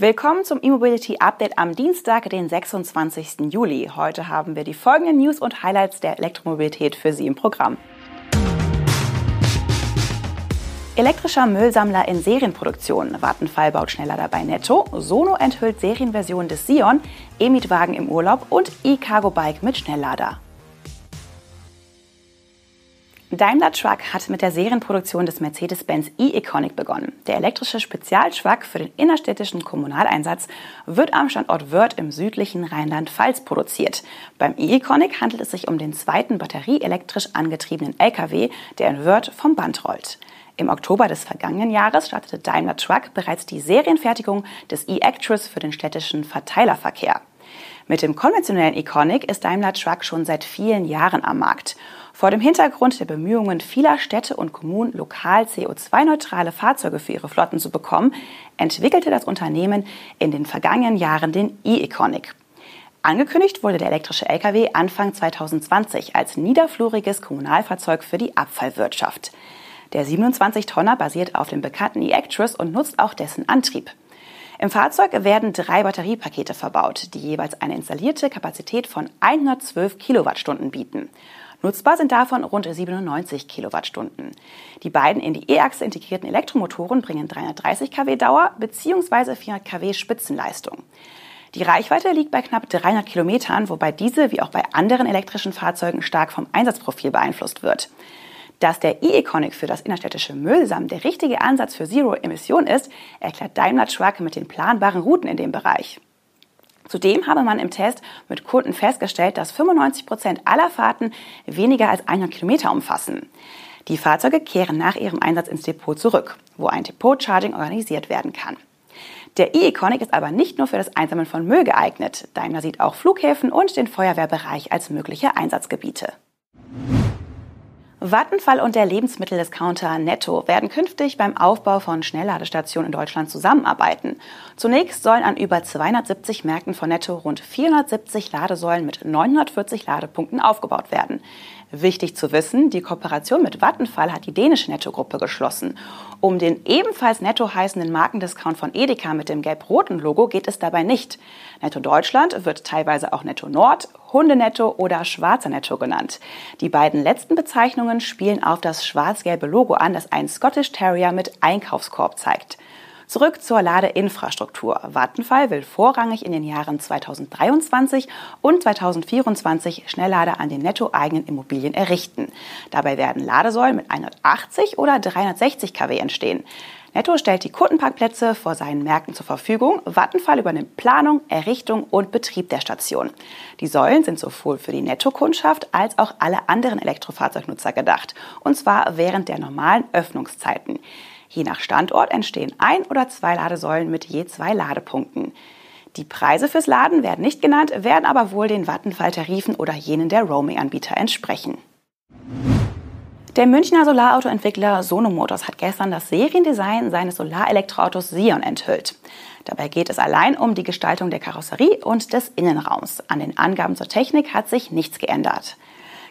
Willkommen zum E-Mobility Update am Dienstag, den 26. Juli. Heute haben wir die folgenden News und Highlights der Elektromobilität für Sie im Programm. Elektrischer Müllsammler in Serienproduktion. Vattenfall baut schneller dabei netto. Sono enthüllt Serienversion des Sion. E-Mietwagen im Urlaub und E-Cargo-Bike mit Schnelllader. Daimler Truck hat mit der Serienproduktion des Mercedes-Benz E-Iconic begonnen. Der elektrische Spezialtruck für den innerstädtischen Kommunaleinsatz wird am Standort Wörth im südlichen Rheinland-Pfalz produziert. Beim E-Iconic handelt es sich um den zweiten batterieelektrisch angetriebenen LKW, der in Wörth vom Band rollt. Im Oktober des vergangenen Jahres startete Daimler Truck bereits die Serienfertigung des E-Actros für den städtischen Verteilerverkehr. Mit dem konventionellen Iconic ist Daimler Truck schon seit vielen Jahren am Markt. Vor dem Hintergrund der Bemühungen vieler Städte und Kommunen, lokal CO2-neutrale Fahrzeuge für ihre Flotten zu bekommen, entwickelte das Unternehmen in den vergangenen Jahren den e-Iconic. Angekündigt wurde der elektrische Lkw Anfang 2020 als niederfluriges Kommunalfahrzeug für die Abfallwirtschaft. Der 27-Tonner basiert auf dem bekannten e-Actros und nutzt auch dessen Antrieb. Im Fahrzeug werden drei Batteriepakete verbaut, die jeweils eine installierte Kapazität von 112 Kilowattstunden bieten. Nutzbar sind davon rund 97 Kilowattstunden. Die beiden in die E-Achse integrierten Elektromotoren bringen 330 kW Dauer bzw. 400 kW Spitzenleistung. Die Reichweite liegt bei knapp 300 Kilometern, wobei diese wie auch bei anderen elektrischen Fahrzeugen stark vom Einsatzprofil beeinflusst wird. Dass der E-Econic für das innerstädtische Müllsammeln der richtige Ansatz für Zero-Emission ist, erklärt Daimler Truck mit den planbaren Routen in dem Bereich. Zudem habe man im Test mit Kunden festgestellt, dass 95 Prozent aller Fahrten weniger als 100 Kilometer umfassen. Die Fahrzeuge kehren nach ihrem Einsatz ins Depot zurück, wo ein Depot-Charging organisiert werden kann. Der e-Econic ist aber nicht nur für das Einsammeln von Müll geeignet. Daimler sieht auch Flughäfen und den Feuerwehrbereich als mögliche Einsatzgebiete. Vattenfall und der Lebensmitteldiscounter Netto werden künftig beim Aufbau von Schnellladestationen in Deutschland zusammenarbeiten. Zunächst sollen an über 270 Märkten von Netto rund 470 Ladesäulen mit 940 Ladepunkten aufgebaut werden. Wichtig zu wissen, die Kooperation mit Vattenfall hat die dänische Netto-Gruppe geschlossen. Um den ebenfalls Netto heißenden Markendiscount von Edeka mit dem gelb-roten Logo geht es dabei nicht. Netto Deutschland wird teilweise auch Netto Nord, Hundenetto oder Schwarzer Netto genannt. Die beiden letzten Bezeichnungen spielen auf das schwarz-gelbe Logo an, das einen Scottish Terrier mit Einkaufskorb zeigt. Zurück zur Ladeinfrastruktur. Vattenfall will vorrangig in den Jahren 2023 und 2024 Schnelllader an den netto-eigenen Immobilien errichten. Dabei werden Ladesäulen mit 180 oder 360 kW entstehen. Netto stellt die Kundenparkplätze vor seinen Märkten zur Verfügung. Vattenfall übernimmt Planung, Errichtung und Betrieb der Station. Die Säulen sind sowohl für die Netto-Kundschaft als auch alle anderen Elektrofahrzeugnutzer gedacht. Und zwar während der normalen Öffnungszeiten. Je nach Standort entstehen ein oder zwei Ladesäulen mit je zwei Ladepunkten. Die Preise fürs Laden werden nicht genannt, werden aber wohl den Vattenfall-Tarifen oder jenen der Roaming-Anbieter entsprechen. Der Münchner Solarautoentwickler Sono Motors hat gestern das Seriendesign seines Solarelektroautos Sion enthüllt. Dabei geht es allein um die Gestaltung der Karosserie und des Innenraums. An den Angaben zur Technik hat sich nichts geändert.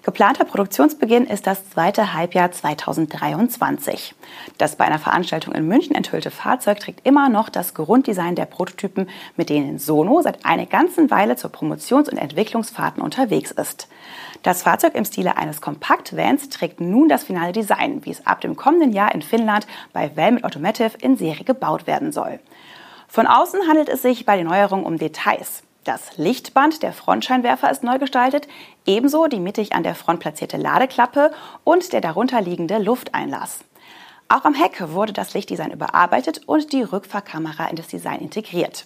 Geplanter Produktionsbeginn ist das zweite Halbjahr 2023. Das bei einer Veranstaltung in München enthüllte Fahrzeug trägt immer noch das Grunddesign der Prototypen, mit denen Sono seit einer ganzen Weile zur Promotions- und Entwicklungsfahrten unterwegs ist. Das Fahrzeug im Stile eines Kompaktvans trägt nun das finale Design, wie es ab dem kommenden Jahr in Finnland bei Valmet Automotive in Serie gebaut werden soll. Von außen handelt es sich bei den Neuerungen um Details. Das Lichtband der Frontscheinwerfer ist neu gestaltet, ebenso die mittig an der Front platzierte Ladeklappe und der darunter liegende Lufteinlass. Auch am Heck wurde das Lichtdesign überarbeitet und die Rückfahrkamera in das Design integriert.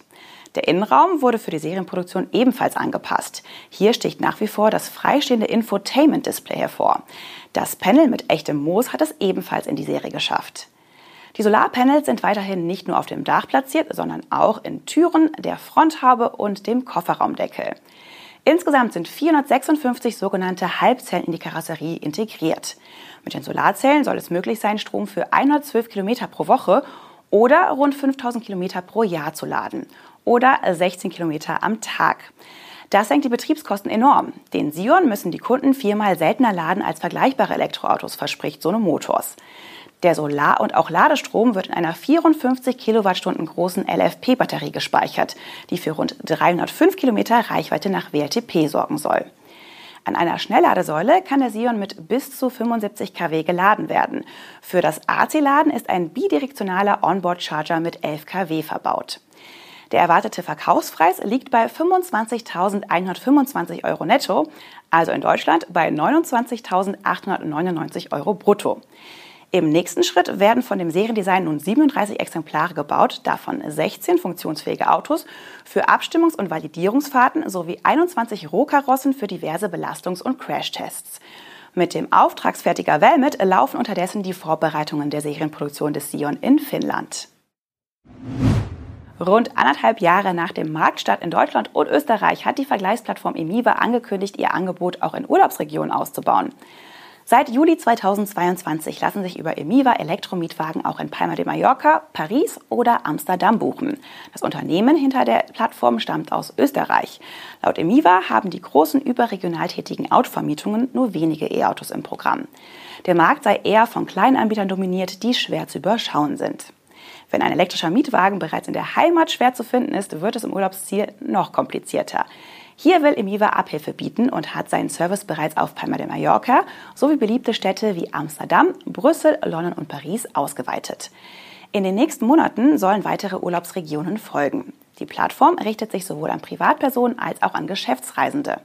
Der Innenraum wurde für die Serienproduktion ebenfalls angepasst. Hier sticht nach wie vor das freistehende Infotainment-Display hervor. Das Panel mit echtem Moos hat es ebenfalls in die Serie geschafft. Die Solarpanels sind weiterhin nicht nur auf dem Dach platziert, sondern auch in Türen, der Fronthaube und dem Kofferraumdeckel. Insgesamt sind 456 sogenannte Halbzellen in die Karosserie integriert. Mit den Solarzellen soll es möglich sein, Strom für 112 Kilometer pro Woche oder rund 5000 Kilometer pro Jahr zu laden oder 16 Kilometer am Tag. Das senkt die Betriebskosten enorm. Den Sion müssen die Kunden viermal seltener laden als vergleichbare Elektroautos, verspricht Sono Motors. Der Solar- und auch Ladestrom wird in einer 54 Kilowattstunden großen LFP-Batterie gespeichert, die für rund 305 Kilometer Reichweite nach WLTP sorgen soll. An einer Schnellladesäule kann der Sion mit bis zu 75 kW geladen werden. Für das AC-Laden ist ein bidirektionaler Onboard-Charger mit 11 kW verbaut. Der erwartete Verkaufspreis liegt bei 25.125 Euro netto, also in Deutschland bei 29.899 Euro brutto. Im nächsten Schritt werden von dem Seriendesign nun 37 Exemplare gebaut, davon 16 funktionsfähige Autos für Abstimmungs- und Validierungsfahrten sowie 21 Rohkarossen für diverse Belastungs- und Crashtests. Mit dem Auftragsfertiger Velmet laufen unterdessen die Vorbereitungen der Serienproduktion des Sion in Finnland. Rund anderthalb Jahre nach dem Marktstart in Deutschland und Österreich hat die Vergleichsplattform Emiva angekündigt, ihr Angebot auch in Urlaubsregionen auszubauen. Seit Juli 2022 lassen sich über Emiva Elektromietwagen auch in Palma de Mallorca, Paris oder Amsterdam buchen. Das Unternehmen hinter der Plattform stammt aus Österreich. Laut Emiva haben die großen überregional tätigen Autovermietungen nur wenige E-Autos im Programm. Der Markt sei eher von kleinen Anbietern dominiert, die schwer zu überschauen sind. Wenn ein elektrischer Mietwagen bereits in der Heimat schwer zu finden ist, wird es im Urlaubsziel noch komplizierter. Hier will Emiva Abhilfe bieten und hat seinen Service bereits auf Palma de Mallorca sowie beliebte Städte wie Amsterdam, Brüssel, London und Paris ausgeweitet. In den nächsten Monaten sollen weitere Urlaubsregionen folgen. Die Plattform richtet sich sowohl an Privatpersonen als auch an Geschäftsreisende.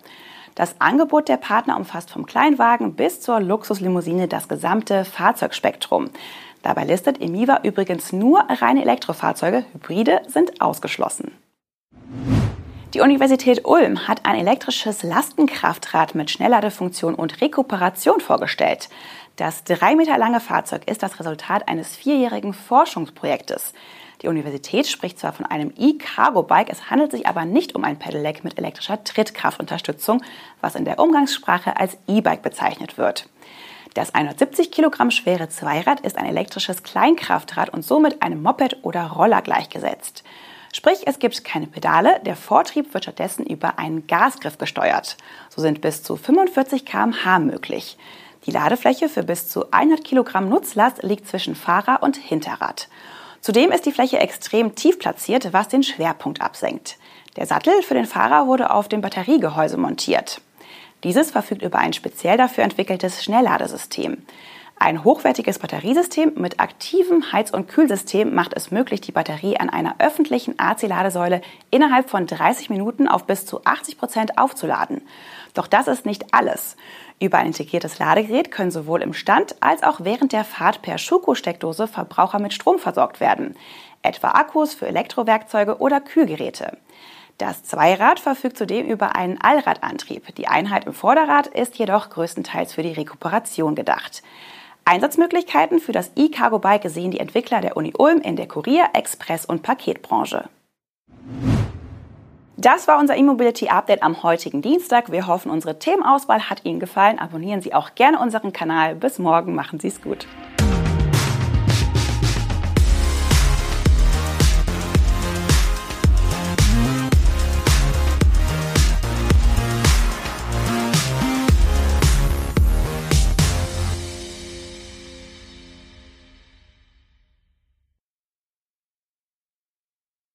Das Angebot der Partner umfasst vom Kleinwagen bis zur Luxuslimousine das gesamte Fahrzeugspektrum. Dabei listet Emiva übrigens nur reine Elektrofahrzeuge, Hybride sind ausgeschlossen. Die Universität Ulm hat ein elektrisches Lastenkraftrad mit Schnellladefunktion und Rekuperation vorgestellt. Das drei Meter lange Fahrzeug ist das Resultat eines vierjährigen Forschungsprojektes. Die Universität spricht zwar von einem E-Cargo-Bike, es handelt sich aber nicht um ein Pedelec mit elektrischer Trittkraftunterstützung, was in der Umgangssprache als E-Bike bezeichnet wird. Das 170 Kilogramm schwere Zweirad ist ein elektrisches Kleinkraftrad und somit einem Moped oder Roller gleichgesetzt. Sprich, es gibt keine Pedale, der Vortrieb wird stattdessen über einen Gasgriff gesteuert. So sind bis zu 45 km/h möglich. Die Ladefläche für bis zu 100 Kilogramm Nutzlast liegt zwischen Fahrer und Hinterrad. Zudem ist die Fläche extrem tief platziert, was den Schwerpunkt absenkt. Der Sattel für den Fahrer wurde auf dem Batteriegehäuse montiert. Dieses verfügt über ein speziell dafür entwickeltes Schnellladesystem. Ein hochwertiges Batteriesystem mit aktivem Heiz- und Kühlsystem macht es möglich, die Batterie an einer öffentlichen AC-Ladesäule innerhalb von 30 Minuten auf bis zu 80 Prozent aufzuladen. Doch das ist nicht alles. Über ein integriertes Ladegerät können sowohl im Stand als auch während der Fahrt per Schuko-Steckdose Verbraucher mit Strom versorgt werden, etwa Akkus für Elektrowerkzeuge oder Kühlgeräte. Das Zweirad verfügt zudem über einen Allradantrieb. Die Einheit im Vorderrad ist jedoch größtenteils für die Rekuperation gedacht. Einsatzmöglichkeiten für das E-Cargo-Bike sehen die Entwickler der Uni Ulm in der Kurier-, Express- und Paketbranche. Das war unser E-Mobility Update am heutigen Dienstag. Wir hoffen, unsere Themenauswahl hat Ihnen gefallen. Abonnieren Sie auch gerne unseren Kanal. Bis morgen, machen Sie es gut.